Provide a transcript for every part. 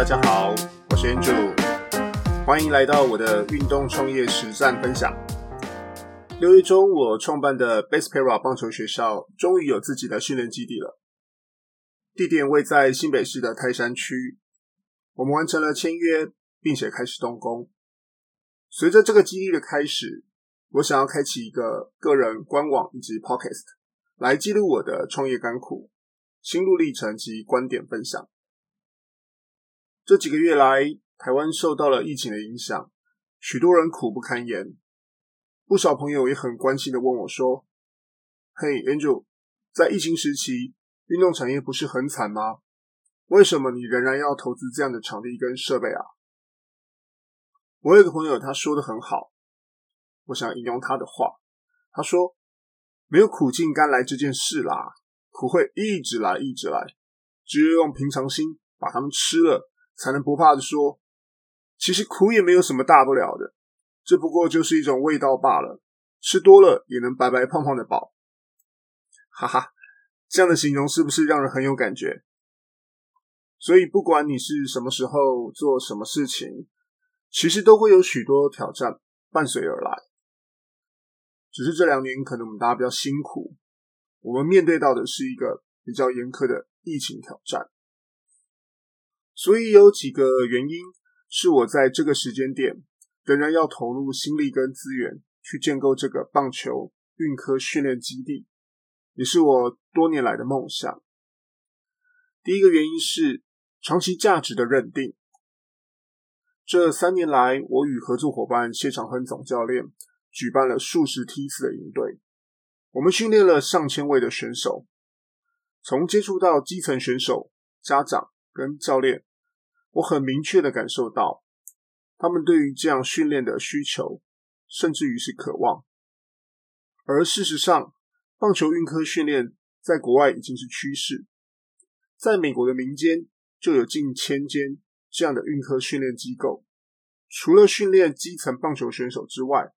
大家好，我是 Andrew，欢迎来到我的运动创业实战分享。六月中，我创办的 Base Para 棒球学校终于有自己的训练基地了，地点位在新北市的泰山区。我们完成了签约，并且开始动工。随着这个基地的开始，我想要开启一个个人官网以及 Podcast，来记录我的创业甘苦、心路历程及观点分享。这几个月来，台湾受到了疫情的影响，许多人苦不堪言。不少朋友也很关心的问我说：“嘿，Andrew，在疫情时期，运动产业不是很惨吗？为什么你仍然要投资这样的场地跟设备啊？”我有一个朋友，他说的很好，我想引用他的话。他说：“没有苦尽甘来这件事啦，苦会一直来，一直来，只有用平常心把它们吃了。”才能不怕的说，其实苦也没有什么大不了的，这不过就是一种味道罢了，吃多了也能白白胖胖的饱。哈哈，这样的形容是不是让人很有感觉？所以不管你是什么时候做什么事情，其实都会有许多挑战伴随而来。只是这两年可能我们大家比较辛苦，我们面对到的是一个比较严苛的疫情挑战。所以有几个原因是我在这个时间点仍然要投入心力跟资源去建构这个棒球运科训练基地，也是我多年来的梦想。第一个原因是长期价值的认定。这三年来，我与合作伙伴谢长亨总教练举办了数十梯次的营队，我们训练了上千位的选手，从接触到基层选手、家长跟教练。我很明确的感受到，他们对于这样训练的需求，甚至于是渴望。而事实上，棒球运科训练在国外已经是趋势，在美国的民间就有近千间这样的运科训练机构。除了训练基层棒球选手之外，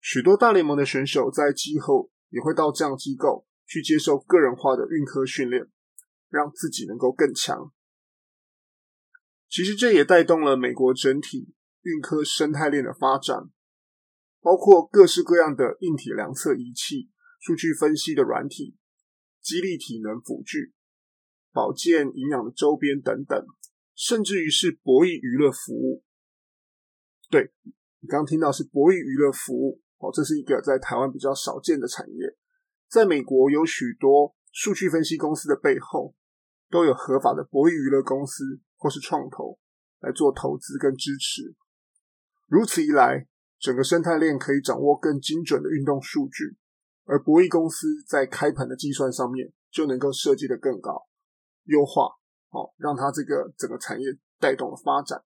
许多大联盟的选手在季后也会到这样机构去接受个人化的运科训练，让自己能够更强。其实这也带动了美国整体运科生态链的发展，包括各式各样的硬体量测仪器、数据分析的软体、激励体能辅具、保健营养的周边等等，甚至于是博弈娱乐服务。对，你刚刚听到是博弈娱乐服务哦，这是一个在台湾比较少见的产业。在美国有许多数据分析公司的背后，都有合法的博弈娱乐公司。或是创投来做投资跟支持，如此一来，整个生态链可以掌握更精准的运动数据，而博弈公司在开盘的计算上面就能够设计得更高，优化，好，让它这个整个产业带动了发展。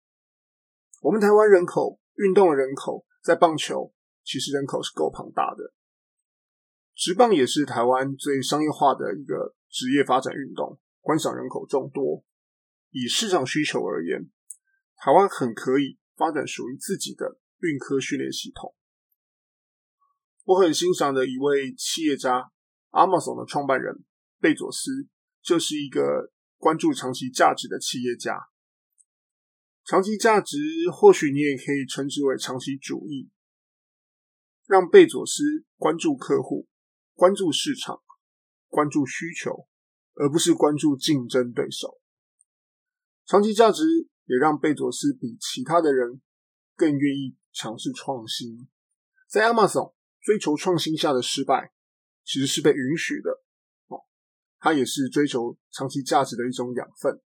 我们台湾人口运动的人口在棒球其实人口是够庞大的，职棒也是台湾最商业化的一个职业发展运动，观赏人口众多。以市场需求而言，台湾很可以发展属于自己的运科训练系统。我很欣赏的一位企业家，Amazon 的创办人贝佐斯，就是一个关注长期价值的企业家。长期价值，或许你也可以称之为长期主义，让贝佐斯关注客户、关注市场、关注需求，而不是关注竞争对手。长期价值也让贝佐斯比其他的人更愿意尝试创新。在 Amazon 追求创新下的失败，其实是被允许的哦。它也是追求长期价值的一种养分。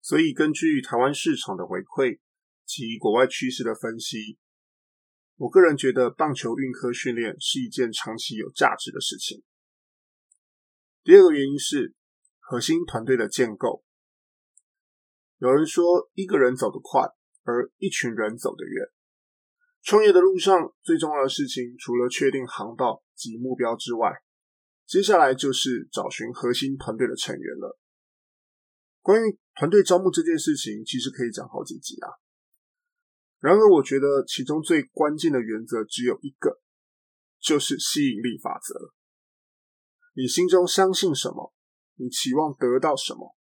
所以，根据台湾市场的回馈及国外趋势的分析，我个人觉得棒球运科训练是一件长期有价值的事情。第二个原因是核心团队的建构。有人说，一个人走得快，而一群人走得远。创业的路上，最重要的事情，除了确定航道及目标之外，接下来就是找寻核心团队的成员了。关于团队招募这件事情，其实可以讲好几集啊。然而，我觉得其中最关键的原则只有一个，就是吸引力法则。你心中相信什么，你期望得到什么。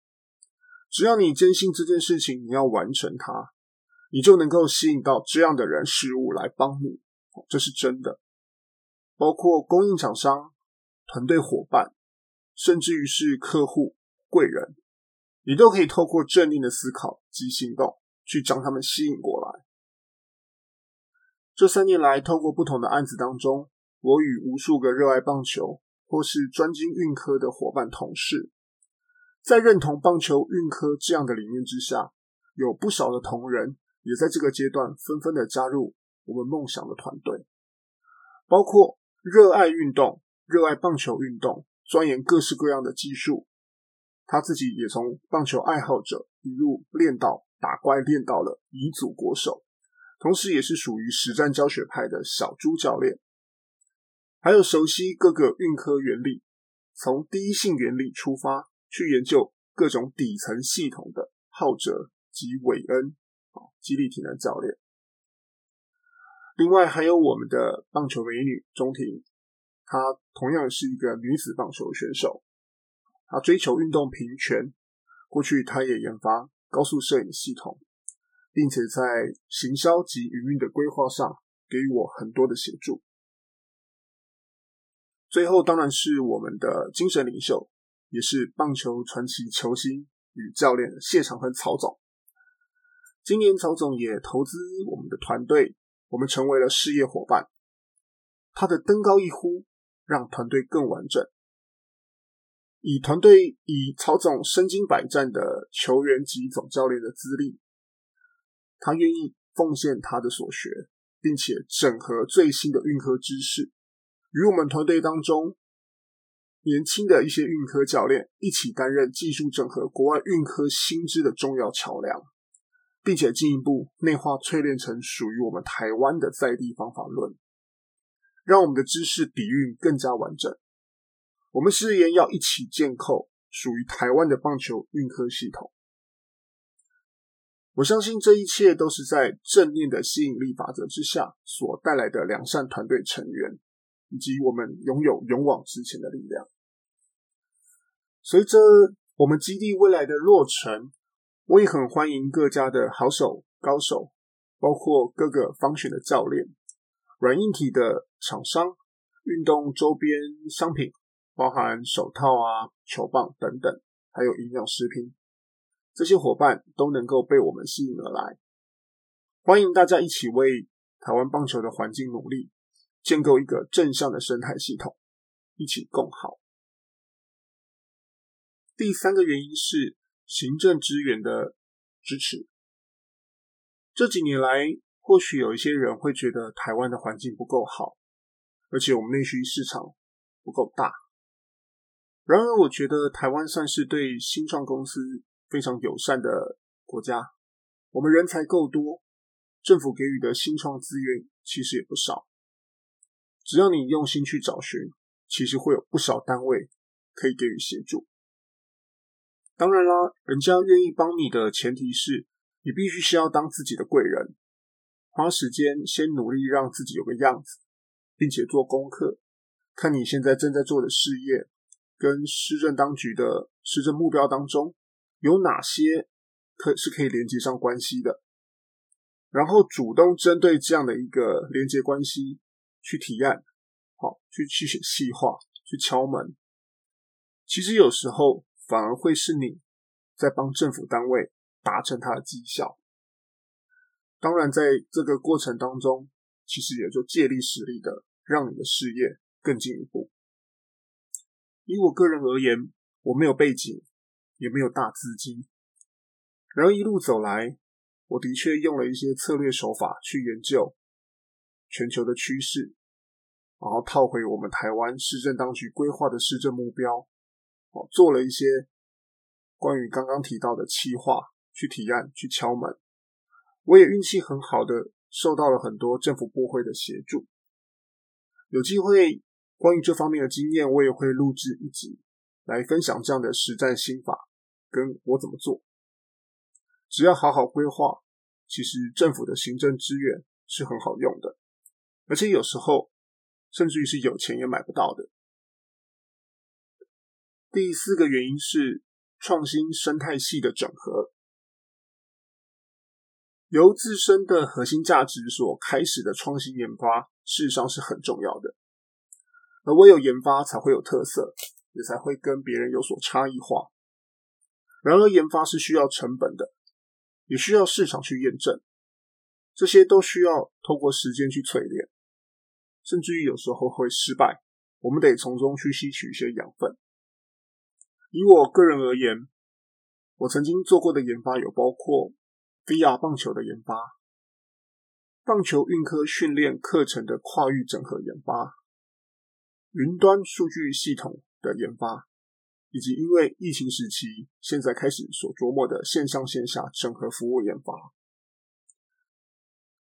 只要你坚信这件事情你要完成它，你就能够吸引到这样的人事物来帮你，这是真的。包括供应厂商、团队伙伴，甚至于是客户、贵人，你都可以透过正念的思考及行动，去将他们吸引过来。这三年来，透过不同的案子当中，我与无数个热爱棒球或是专精运科的伙伴同事，在认同棒球运科这样的理念之下，有不少的同仁也在这个阶段纷纷的加入我们梦想的团队，包括热爱运动、热爱棒球运动、钻研各式各样的技术。他自己也从棒球爱好者一路练到打怪，练到了乙组国手，同时也是属于实战教学派的小猪教练，还有熟悉各个运科原理，从第一性原理出发。去研究各种底层系统的浩哲及韦恩啊，肌力体能教练。另外还有我们的棒球美女钟婷，她同样是一个女子棒球选手，她追求运动平权。过去她也研发高速摄影系统，并且在行销及营运的规划上给予我很多的协助。最后当然是我们的精神领袖。也是棒球传奇球星与教练谢长亨曹总。今年曹总也投资我们的团队，我们成为了事业伙伴。他的登高一呼，让团队更完整。以团队以曹总身经百战的球员及总教练的资历，他愿意奉献他的所学，并且整合最新的运科知识，与我们团队当中。年轻的一些运科教练一起担任技术整合国外运科新知的重要桥梁，并且进一步内化淬炼成属于我们台湾的在地方法论，让我们的知识底蕴更加完整。我们誓言要一起建构属于台湾的棒球运科系统。我相信这一切都是在正念的吸引力法则之下所带来的良善团队成员，以及我们拥有勇往直前的力量。随着我们基地未来的落成，我也很欢迎各家的好手、高手，包括各个方选的教练、软硬体的厂商、运动周边商品，包含手套啊、球棒等等，还有营养食品，这些伙伴都能够被我们吸引而来。欢迎大家一起为台湾棒球的环境努力，建构一个正向的生态系统，一起共好。第三个原因是行政资源的支持。这几年来，或许有一些人会觉得台湾的环境不够好，而且我们内需市场不够大。然而，我觉得台湾算是对新创公司非常友善的国家。我们人才够多，政府给予的新创资源其实也不少。只要你用心去找寻，其实会有不少单位可以给予协助。当然啦，人家愿意帮你的前提是你必须是要当自己的贵人，花时间先努力让自己有个样子，并且做功课，看你现在正在做的事业跟施政当局的施政目标当中有哪些可是可以连接上关系的，然后主动针对这样的一个连接关系去提案，好，去去写细化，去敲门。其实有时候。反而会是你在帮政府单位达成它的绩效。当然，在这个过程当中，其实也就借力使力的让你的事业更进一步。以我个人而言，我没有背景，也没有大资金，然后一路走来，我的确用了一些策略手法去研究全球的趋势，然后套回我们台湾市政当局规划的市政目标。做了一些关于刚刚提到的企划，去提案，去敲门。我也运气很好的，受到了很多政府部会的协助。有机会关于这方面的经验，我也会录制一集来分享这样的实战心法，跟我怎么做。只要好好规划，其实政府的行政资源是很好用的，而且有时候甚至于是有钱也买不到的。第四个原因是创新生态系的整合，由自身的核心价值所开始的创新研发，事实上是很重要的。而唯有研发才会有特色，也才会跟别人有所差异化。然而，研发是需要成本的，也需要市场去验证，这些都需要透过时间去淬炼，甚至于有时候会失败，我们得从中去吸取一些养分。以我个人而言，我曾经做过的研发有包括 VR 棒球的研发、棒球运科训练课程的跨域整合研发、云端数据系统的研发。以及因为疫情时期，现在开始所琢磨的线上线下整合服务研发，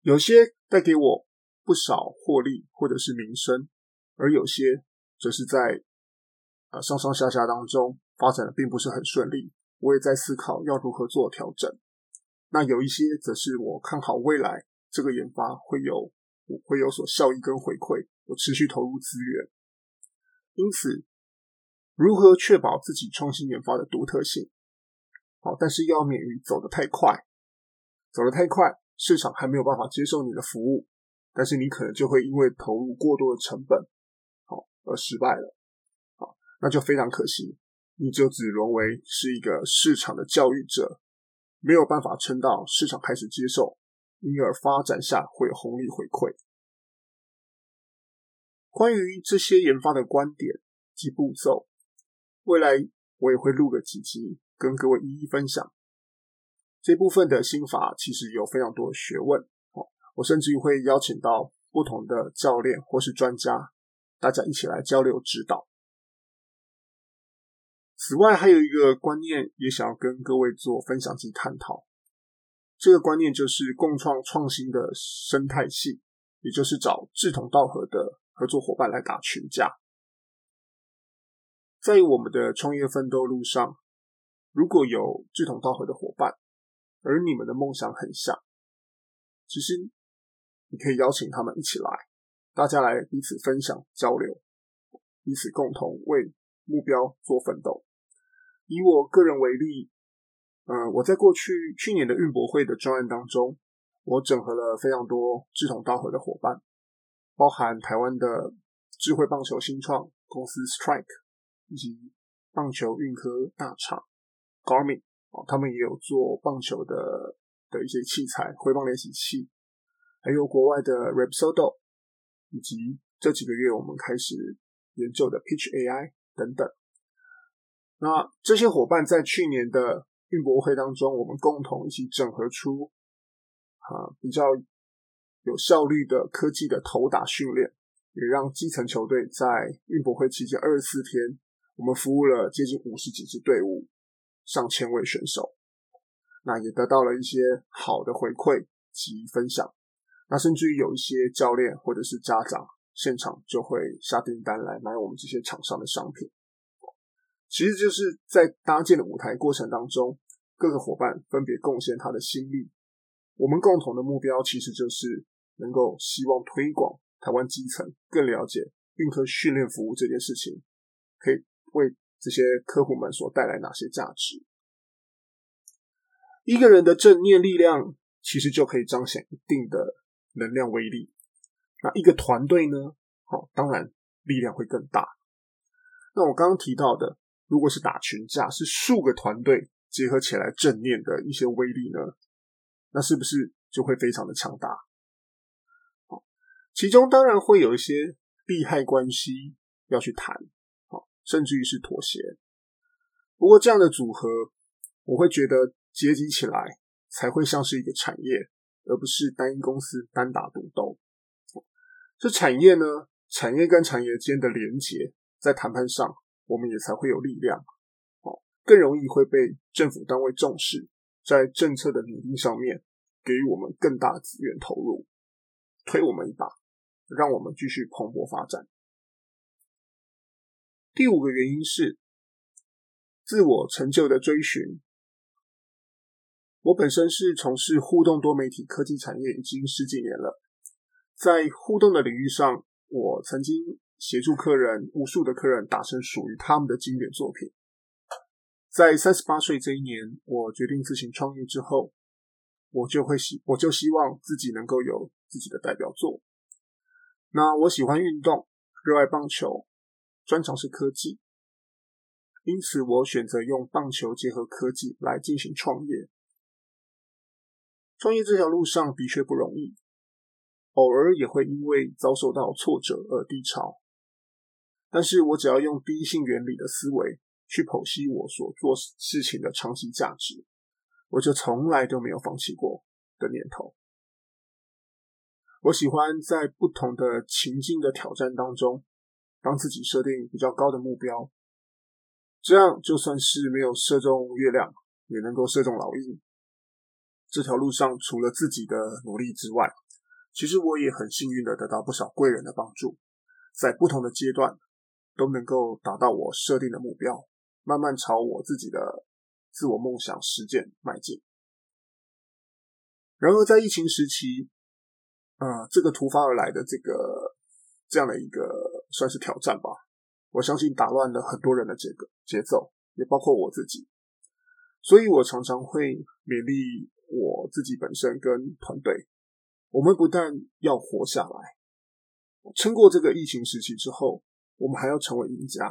有些带给我不少获利或者是名声，而有些则是在呃上上下下当中发展的并不是很顺利。我也在思考要如何做调整。那有一些则是我看好未来这个研发会有会有所效益跟回馈，我持续投入资源，因此。如何确保自己创新研发的独特性？好，但是要免于走得太快，走得太快，市场还没有办法接受你的服务，但是你可能就会因为投入过多的成本，好而失败了，好，那就非常可惜，你就只沦为是一个市场的教育者，没有办法撑到市场开始接受，因而发展下会有红利回馈。关于这些研发的观点及步骤。未来我也会录个几集，跟各位一一分享这部分的心法。其实有非常多的学问哦，我甚至于会邀请到不同的教练或是专家，大家一起来交流指导。此外，还有一个观念也想要跟各位做分享及探讨。这个观念就是共创创新的生态系，也就是找志同道合的合作伙伴来打群架。在我们的创业奋斗路上，如果有志同道合的伙伴，而你们的梦想很像，其实你可以邀请他们一起来，大家来彼此分享交流，彼此共同为目标做奋斗。以我个人为例，呃，我在过去去年的运博会的专案当中，我整合了非常多志同道合的伙伴，包含台湾的智慧棒球新创公司 Strike。以及棒球运科大厂 Garmin 哦，他们也有做棒球的的一些器材，挥棒练习器，还有国外的 Rapsodo，以及这几个月我们开始研究的 Pitch AI 等等。那这些伙伴在去年的运博会当中，我们共同一起整合出啊比较有效率的科技的投打训练，也让基层球队在运博会期间二十四天。我们服务了接近五十几支队伍，上千位选手，那也得到了一些好的回馈及分享。那甚至于有一些教练或者是家长，现场就会下订单来买我们这些厂商的商品。其实就是在搭建的舞台过程当中，各个伙伴分别贡献他的心力。我们共同的目标其实就是能够希望推广台湾基层更了解运科训练服务这件事情，可以。为这些客户们所带来哪些价值？一个人的正念力量其实就可以彰显一定的能量威力。那一个团队呢？好，当然力量会更大。那我刚刚提到的，如果是打群架，是数个团队结合起来正念的一些威力呢？那是不是就会非常的强大？好，其中当然会有一些利害关系要去谈。好甚至于是妥协，不过这样的组合，我会觉得结集起来才会像是一个产业，而不是单一公司单打独斗。这产业呢，产业跟产业间的连结，在谈判上我们也才会有力量，哦，更容易会被政府单位重视，在政策的拟定上面给予我们更大的资源投入，推我们一把，让我们继续蓬勃发展。第五个原因是自我成就的追寻。我本身是从事互动多媒体科技产业已经十几年了，在互动的领域上，我曾经协助客人无数的客人达成属于他们的经典作品。在三十八岁这一年，我决定自行创业之后，我就会希我就希望自己能够有自己的代表作。那我喜欢运动，热爱棒球，专长是科技，因此我选择用棒球结合科技来进行创业。创业这条路上的确不容易，偶尔也会因为遭受到挫折而低潮。但是我只要用第一性原理的思维去剖析我所做事情的长期价值，我就从来都没有放弃过的念头。我喜欢在不同的情境的挑战当中，帮自己设定比较高的目标，这样就算是没有射中月亮，也能够射中老鹰。这条路上，除了自己的努力之外，其实我也很幸运的得到不少贵人的帮助，在不同的阶段都能够达到我设定的目标，慢慢朝我自己的自我梦想实践迈进。然而，在疫情时期，啊、呃，这个突发而来的这个这样的一个算是挑战吧，我相信打乱了很多人的这个节奏，也包括我自己，所以我常常会勉励。我自己本身跟团队，我们不但要活下来，撑过这个疫情时期之后，我们还要成为赢家。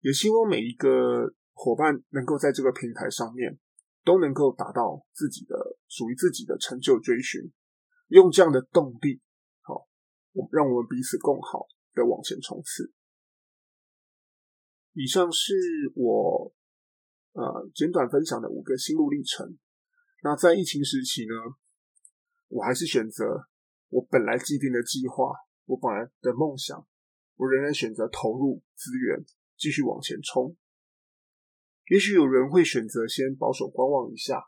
也希望每一个伙伴能够在这个平台上面，都能够达到自己的属于自己的成就追寻，用这样的动力，好，我让我们彼此共好的往前冲刺。以上是我。呃，简短分享的五个心路历程。那在疫情时期呢，我还是选择我本来既定的计划，我本来的梦想，我仍然选择投入资源，继续往前冲。也许有人会选择先保守观望一下，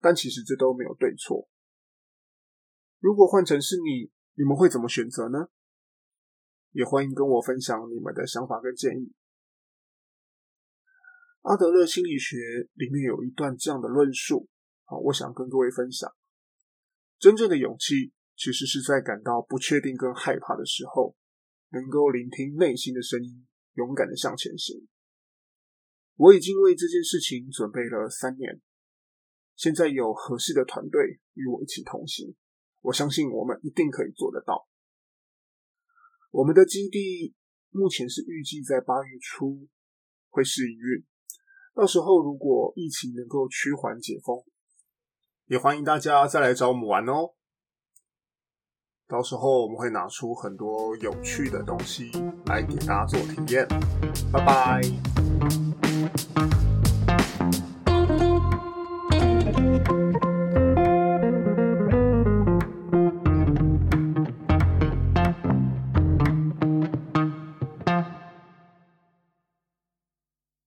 但其实这都没有对错。如果换成是你，你们会怎么选择呢？也欢迎跟我分享你们的想法跟建议。阿德勒心理学里面有一段这样的论述，啊，我想跟各位分享。真正的勇气，其实是在感到不确定跟害怕的时候，能够聆听内心的声音，勇敢的向前行。我已经为这件事情准备了三年，现在有合适的团队与我一起同行，我相信我们一定可以做得到。我们的基地目前是预计在八月初会试营运。到时候如果疫情能够趋缓解封，也欢迎大家再来找我们玩哦。到时候我们会拿出很多有趣的东西来给大家做体验。拜拜。